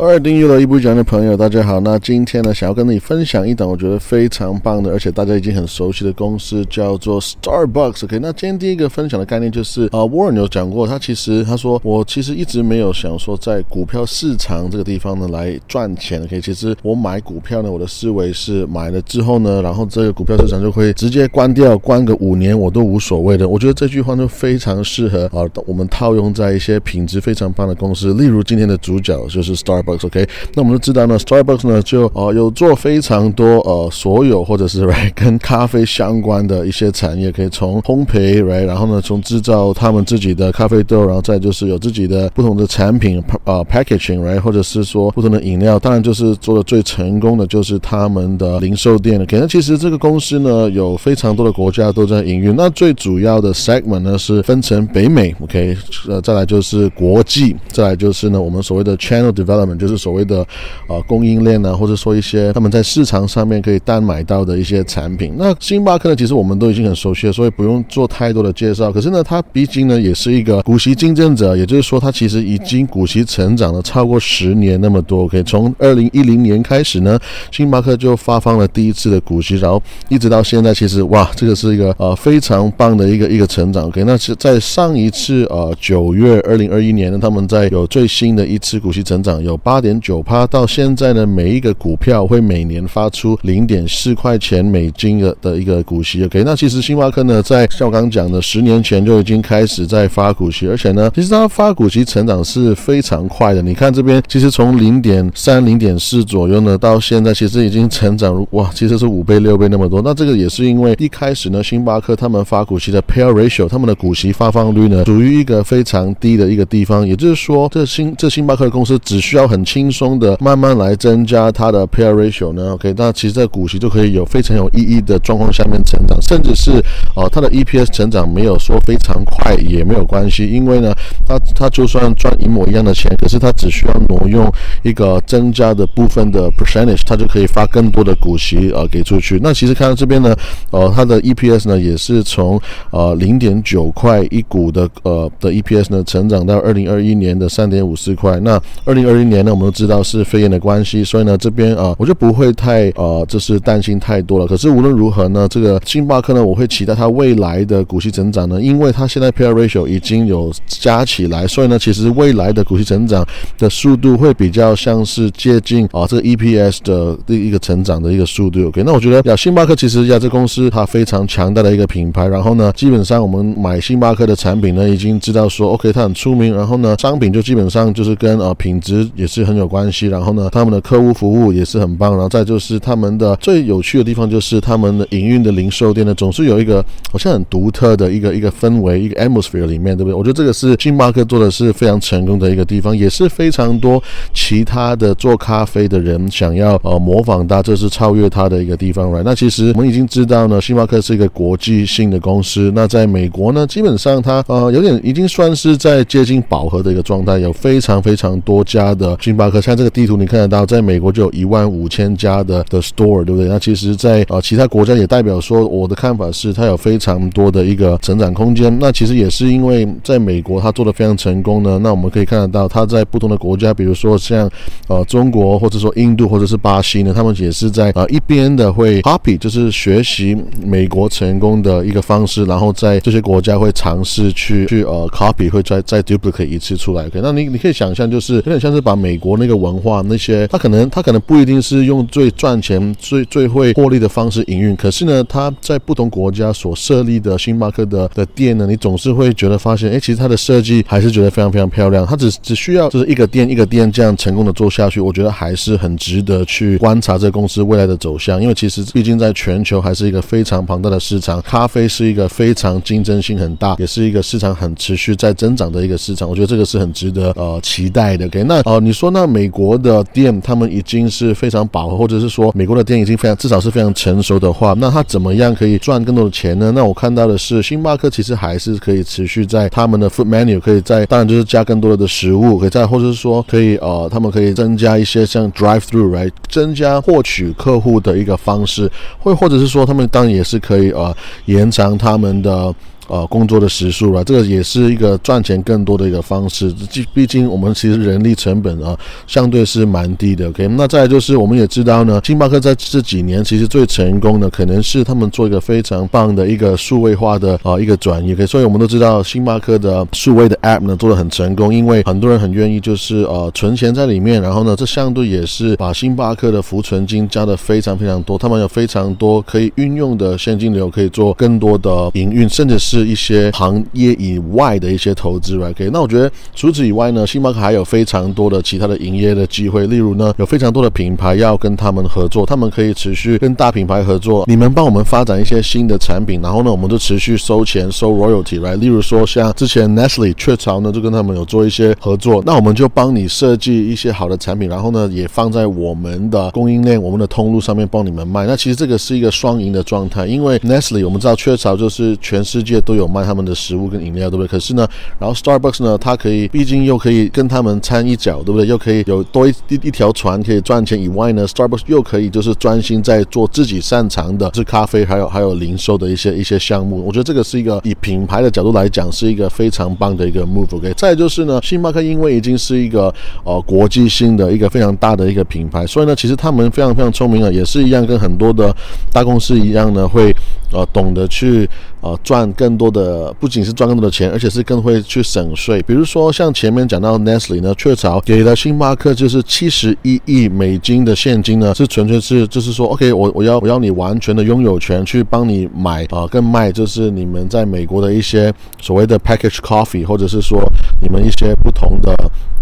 二订阅了一部讲的朋友，大家好。那今天呢，想要跟你分享一档我觉得非常棒的，而且大家已经很熟悉的公司，叫做 Starbucks。OK，那今天第一个分享的概念就是啊，Warren 有讲过，他其实他说我其实一直没有想说在股票市场这个地方呢来赚钱。OK，其实我买股票呢，我的思维是买了之后呢，然后这个股票市场就会直接关掉，关个五年我都无所谓的。我觉得这句话就非常适合啊，我们套用在一些品质非常棒的公司，例如今天的主角就是 Starbucks。OK，那我们都知道呢，Starbucks 呢就呃有做非常多呃所有或者是 right 跟咖啡相关的一些产业，可以从烘焙 right，然后呢从制造他们自己的咖啡豆，然后再就是有自己的不同的产品呃 packaging right，或者是说不同的饮料，当然就是做的最成功的就是他们的零售店了。可能其实这个公司呢有非常多的国家都在营运，那最主要的 segment 呢是分成北美 OK，呃再来就是国际，再来就是呢我们所谓的 channel development。就是所谓的呃供应链呢，或者说一些他们在市场上面可以单买到的一些产品。那星巴克呢，其实我们都已经很熟悉了，所以不用做太多的介绍。可是呢，它毕竟呢也是一个股息竞争者，也就是说，它其实已经股息成长了超过十年那么多。OK，从二零一零年开始呢，星巴克就发放了第一次的股息，然后一直到现在，其实哇，这个是一个呃非常棒的一个一个成长。OK，那是在上一次呃九月二零二一年呢，他们在有最新的一次股息成长有。八点九趴，到现在呢，每一个股票会每年发出零点四块钱美金的的一个股息。OK，那其实星巴克呢，在像我刚讲的，十年前就已经开始在发股息，而且呢，其实它发股息成长是非常快的。你看这边，其实从零点三、零点四左右呢，到现在其实已经成长哇，其实是五倍、六倍那么多。那这个也是因为一开始呢，星巴克他们发股息的 pay ratio，他们的股息发放率呢，属于一个非常低的一个地方。也就是说，这星这星巴克的公司只需要很很轻松的慢慢来增加它的 pair ratio 呢，OK，那其实这股息就可以有非常有意义的状况下面成长，甚至是哦它的 EPS 成长没有说非常快也没有关系，因为呢它它就算赚一模一样的钱，可是它只需要挪用一个增加的部分的 percentage，它就可以发更多的股息呃给出去。那其实看到这边呢，呃它的 EPS 呢也是从呃零点九块一股的呃的 EPS 呢成长到二零二一年的三点五四块，那二零二一年。那我们都知道是肺炎的关系，所以呢，这边啊，我就不会太呃，就是担心太多了。可是无论如何呢，这个星巴克呢，我会期待它未来的股息增长呢，因为它现在 pair ratio 已经有加起来，所以呢，其实未来的股息成长的速度会比较像是接近啊这个 EPS 的一个成长的一个速度。OK，那我觉得呀，星巴克其实呀，这公司它非常强大的一个品牌。然后呢，基本上我们买星巴克的产品呢，已经知道说 OK，它很出名。然后呢，商品就基本上就是跟呃品质也是。很有关系，然后呢，他们的客户服务也是很棒，然后再就是他们的最有趣的地方就是他们的营运的零售店呢，总是有一个好像很独特的一个一个氛围，一个 atmosphere 里面，对不对？我觉得这个是星巴克做的是非常成功的一个地方，也是非常多其他的做咖啡的人想要呃模仿它，这是超越它的一个地方，right？那其实我们已经知道呢，星巴克是一个国际性的公司，那在美国呢，基本上它呃有点已经算是在接近饱和的一个状态，有非常非常多家的。星巴克，像这个地图你看得到，在美国就有一万五千家的的 store，对不对？那其实，在呃其他国家也代表说，我的看法是它有非常多的一个成长空间。那其实也是因为在美国它做的非常成功呢。那我们可以看得到，它在不同的国家，比如说像呃中国，或者说印度，或者是巴西呢，他们也是在呃一边的会 copy，就是学习美国成功的一个方式，然后在这些国家会尝试去去呃 copy，会再再 duplicate 一次出来。OK，那你你可以想象，就是有点像是把美美国那个文化那些，他可能他可能不一定是用最赚钱、最最会获利的方式营运，可是呢，他在不同国家所设立的星巴克的的店呢，你总是会觉得发现，哎，其实它的设计还是觉得非常非常漂亮。它只只需要就是一个店一个店这样成功的做下去，我觉得还是很值得去观察这个公司未来的走向。因为其实毕竟在全球还是一个非常庞大的市场，咖啡是一个非常竞争性很大，也是一个市场很持续在增长的一个市场。我觉得这个是很值得呃期待的。OK，那哦，你说那美国的店，他们已经是非常饱和，或者是说美国的店已经非常至少是非常成熟的话，那他怎么样可以赚更多的钱呢？那我看到的是，星巴克其实还是可以持续在他们的 food menu 可以在，当然就是加更多的食物，可以在，或者是说可以呃，他们可以增加一些像 drive through 来增加获取客户的一个方式，或或者是说他们当然也是可以呃延长他们的。呃工作的时数了，这个也是一个赚钱更多的一个方式。毕毕竟我们其实人力成本啊相对是蛮低的。OK，那再就是我们也知道呢，星巴克在这几年其实最成功的可能是他们做一个非常棒的一个数位化的啊一个转移。OK，所以我们都知道星巴克的数位的 App 呢做的很成功，因为很多人很愿意就是呃存钱在里面，然后呢这相对也是把星巴克的浮存金加的非常非常多，他们有非常多可以运用的现金流，可以做更多的营运，甚至是是一些行业以外的一些投资。OK，那我觉得除此以外呢，星巴克还有非常多的其他的营业的机会，例如呢有非常多的品牌要跟他们合作，他们可以持续跟大品牌合作，你们帮我们发展一些新的产品，然后呢我们就持续收钱收 royalty 来。例如说像之前 Nestle 雀巢呢就跟他们有做一些合作，那我们就帮你设计一些好的产品，然后呢也放在我们的供应链、我们的通路上面帮你们卖。那其实这个是一个双赢的状态，因为 Nestle 我们知道雀巢就是全世界都有卖他们的食物跟饮料，对不对？可是呢，然后 Starbucks 呢，它可以毕竟又可以跟他们掺一脚，对不对？又可以有多一一一条船可以赚钱以外呢，Starbucks 又可以就是专心在做自己擅长的，是咖啡，还有还有零售的一些一些项目。我觉得这个是一个以品牌的角度来讲，是一个非常棒的一个 move。OK，再就是呢，星巴克因为已经是一个呃国际性的一个非常大的一个品牌，所以呢，其实他们非常非常聪明啊，也是一样跟很多的大公司一样呢，会呃懂得去呃赚更多的，不仅是赚更多的钱，而且是更会去省税。比如说像前面讲到 Nestle 呢，雀巢给了星巴克就是七十一亿美金的现金呢，是纯粹是就是说 OK，我我要我要你完全的拥有权去帮你买啊跟卖，就是你们在美国的一些所谓的 package coffee，或者是说你们一些不同的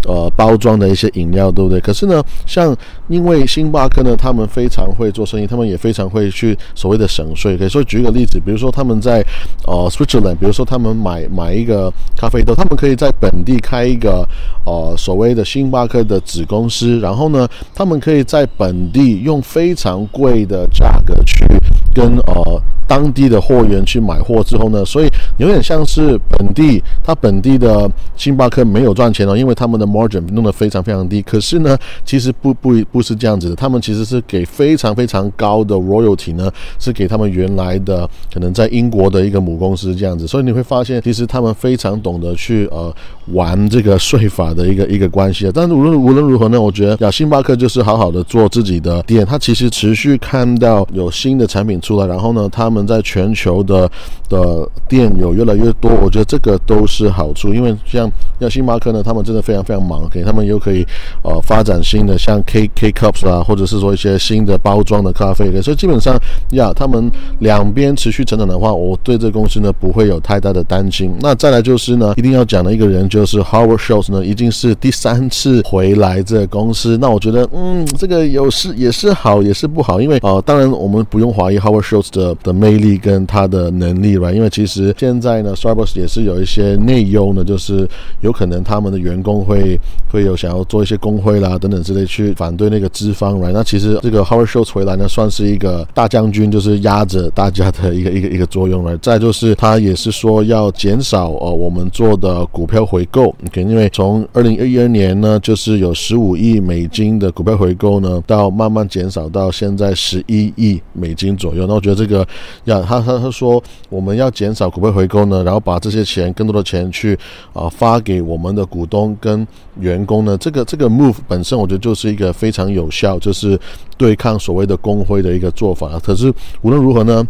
呃包装的一些饮料，对不对？可是呢，像因为星巴克呢，他们非常会做生意，他们也非常会去所谓的省税。可以说举个例子，比如说他们在呃 Switzerland，比如说他们买买一个咖啡豆，他们可以在本地开一个呃所谓的星巴克的子公司，然后呢，他们可以在本地用非常贵的价格去跟呃当地的货源去买货之后呢，所以有点像是本地，他本地的星巴克没有赚钱哦，因为他们的 margin 弄得非常非常低。可是呢，其实不不不是这样子的，他们其实是给非常非常高的 royalty 呢，是给他们原来的可能在英国的一个母公司这样子。所以你会发现，其实他们非常懂得去呃玩这个税法的一个 一个关系啊。但是无论无论如何呢，我觉得呀，星巴克就是好好的做自己的店，它其实持续看到有新的产品出来，然后呢，他们们在全球的的店有越来越多，我觉得这个都是好处。因为像像星巴克呢，他们真的非常非常忙，OK，他们又可以呃发展新的像 K K Cups 啊，或者是说一些新的包装的咖啡，OK，所以基本上呀，他们两边持续成长的话，我对这公司呢不会有太大的担心。那再来就是呢，一定要讲的一个人就是 Howard Schultz 呢，已经是第三次回来这公司。那我觉得，嗯，这个有是也是好，也是不好，因为呃，当然我们不用怀疑 Howard Schultz 的的魅力跟他的能力吧，因为其实现在呢，Starbucks 也是有一些内忧呢，就是有可能他们的员工会会有想要做一些工会啦等等之类去反对那个资方，right？那其实这个 Howard Schultz 回来呢，算是一个大将军，就是压着大家的一个一个 一个作用了再就是他也是说要减少呃我们做的股票回购，OK？因为从二零二一年呢，就是有十五亿美金的股票回购呢，到慢慢减少到现在十一亿美金左右。那我觉得这个要他他他说我们要减少股票回购呢，然后把这些钱更多的钱去啊发给我们的股东跟员工呢，这个这个 move 本身我觉得就是一个非常有效，就是对抗所谓的工会的一个做法。可是无论如何呢？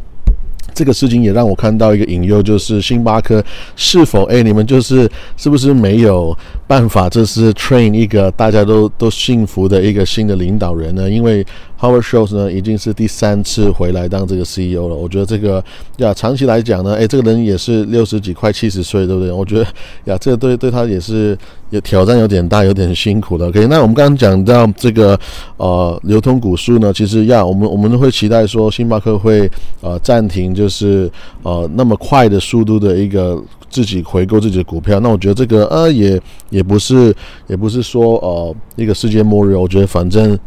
这个事情也让我看到一个隐忧，就是星巴克是否哎，你们就是是不是没有办法，这是 train 一个大家都都幸福的一个新的领导人呢？因为 Howard Schultz 呢已经是第三次回来当这个 CEO 了。我觉得这个呀，长期来讲呢，哎，这个人也是六十几快七十岁，对不对？我觉得呀，这个对对他也是有挑战，有点大，有点辛苦的。OK，那我们刚刚讲到这个呃流通股数呢，其实呀，我们我们会期待说星巴克会呃暂停就。就是呃那么快的速度的一个自己回购自己的股票，那我觉得这个呃也也不是也不是说呃一个世界末日，我觉得反正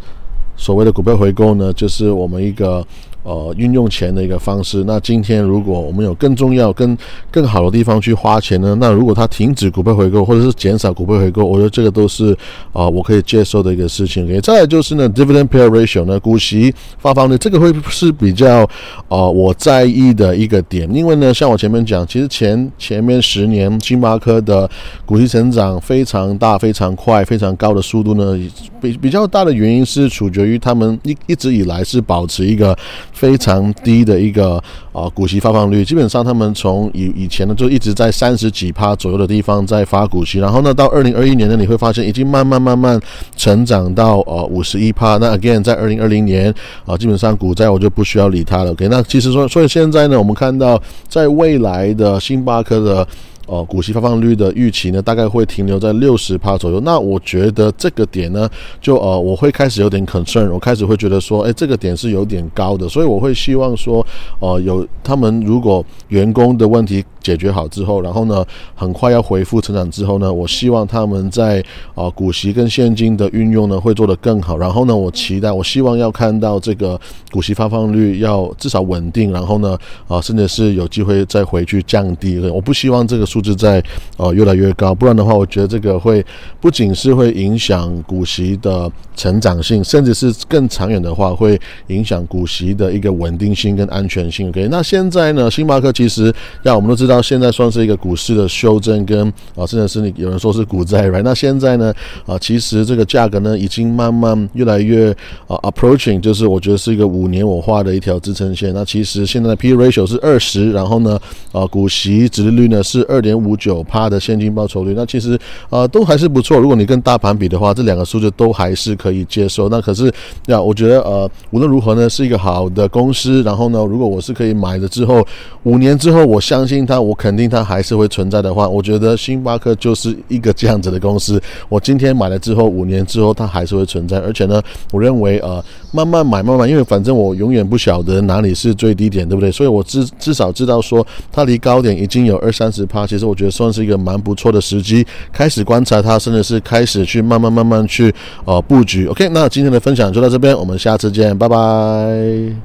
所谓的股票回购呢，就是我们一个呃运用钱的一个方式。那今天如果我们有更重要、更更好的地方去花钱呢？那如果它停止股票回购或者是减少股票回购，我觉得这个都是啊我可以接受的一个事情。OK，再来就是呢，dividend payout ratio 呢，股息发放率，这个会是比较呃我在意的一个点，因为呢，像我前面讲，其实前前面十年星巴克的股息成长非常大、非常快、非常高的速度呢，比比较大的原因是取决于他们一一直以来是保持一个非常低的一个啊股息发放率，基本上他们从以以前呢就一直在三十几趴左右的地方在发股息，然后呢到二零二一年呢你会发现已经慢慢慢慢成长到呃五十一趴，那 again 在二零二零年啊基本上股债我就不需要理它了，OK，那其实说所以现在呢我们看到在未来的星巴克的。呃，股息发放率的预期呢，大概会停留在六十趴左右。那我觉得这个点呢，就呃，我会开始有点 concern，我开始会觉得说，哎，这个点是有点高的，所以我会希望说，呃，有他们如果员工的问题。解决好之后，然后呢，很快要恢复成长之后呢，我希望他们在啊股息跟现金的运用呢会做得更好。然后呢，我期待，我希望要看到这个股息发放率要至少稳定，然后呢，啊甚至是有机会再回去降低。我不希望这个数字在呃越来越高，不然的话，我觉得这个会不仅是会影响股息的成长性，甚至是更长远的话，会影响股息的一个稳定性跟安全性。OK，那现在呢，星巴克其实让我们都知道。到现在算是一个股市的修正，跟啊，甚至是你有人说是股债，right？那现在呢，啊，其实这个价格呢，已经慢慢越来越啊 approaching，就是我觉得是一个五年我画的一条支撑线。那其实现在的 P ratio 是二十，然后呢，啊，股息值率呢是二点五九帕的现金报酬率，那其实啊都还是不错。如果你跟大盘比的话，这两个数字都还是可以接受。那可是呀，我觉得呃，无论如何呢，是一个好的公司。然后呢，如果我是可以买了之后，五年之后，我相信它。我肯定它还是会存在的话，我觉得星巴克就是一个这样子的公司。我今天买了之后，五年之后它还是会存在。而且呢，我认为呃，慢慢买，慢慢，因为反正我永远不晓得哪里是最低点，对不对？所以我至 至少知道说它离高点已经有二三十趴，其实我觉得算是一个蛮不错的时机，开始观察它，甚至是开始去慢慢慢慢去呃布局。OK，那今天的分享就到这边，我们下次见，拜拜。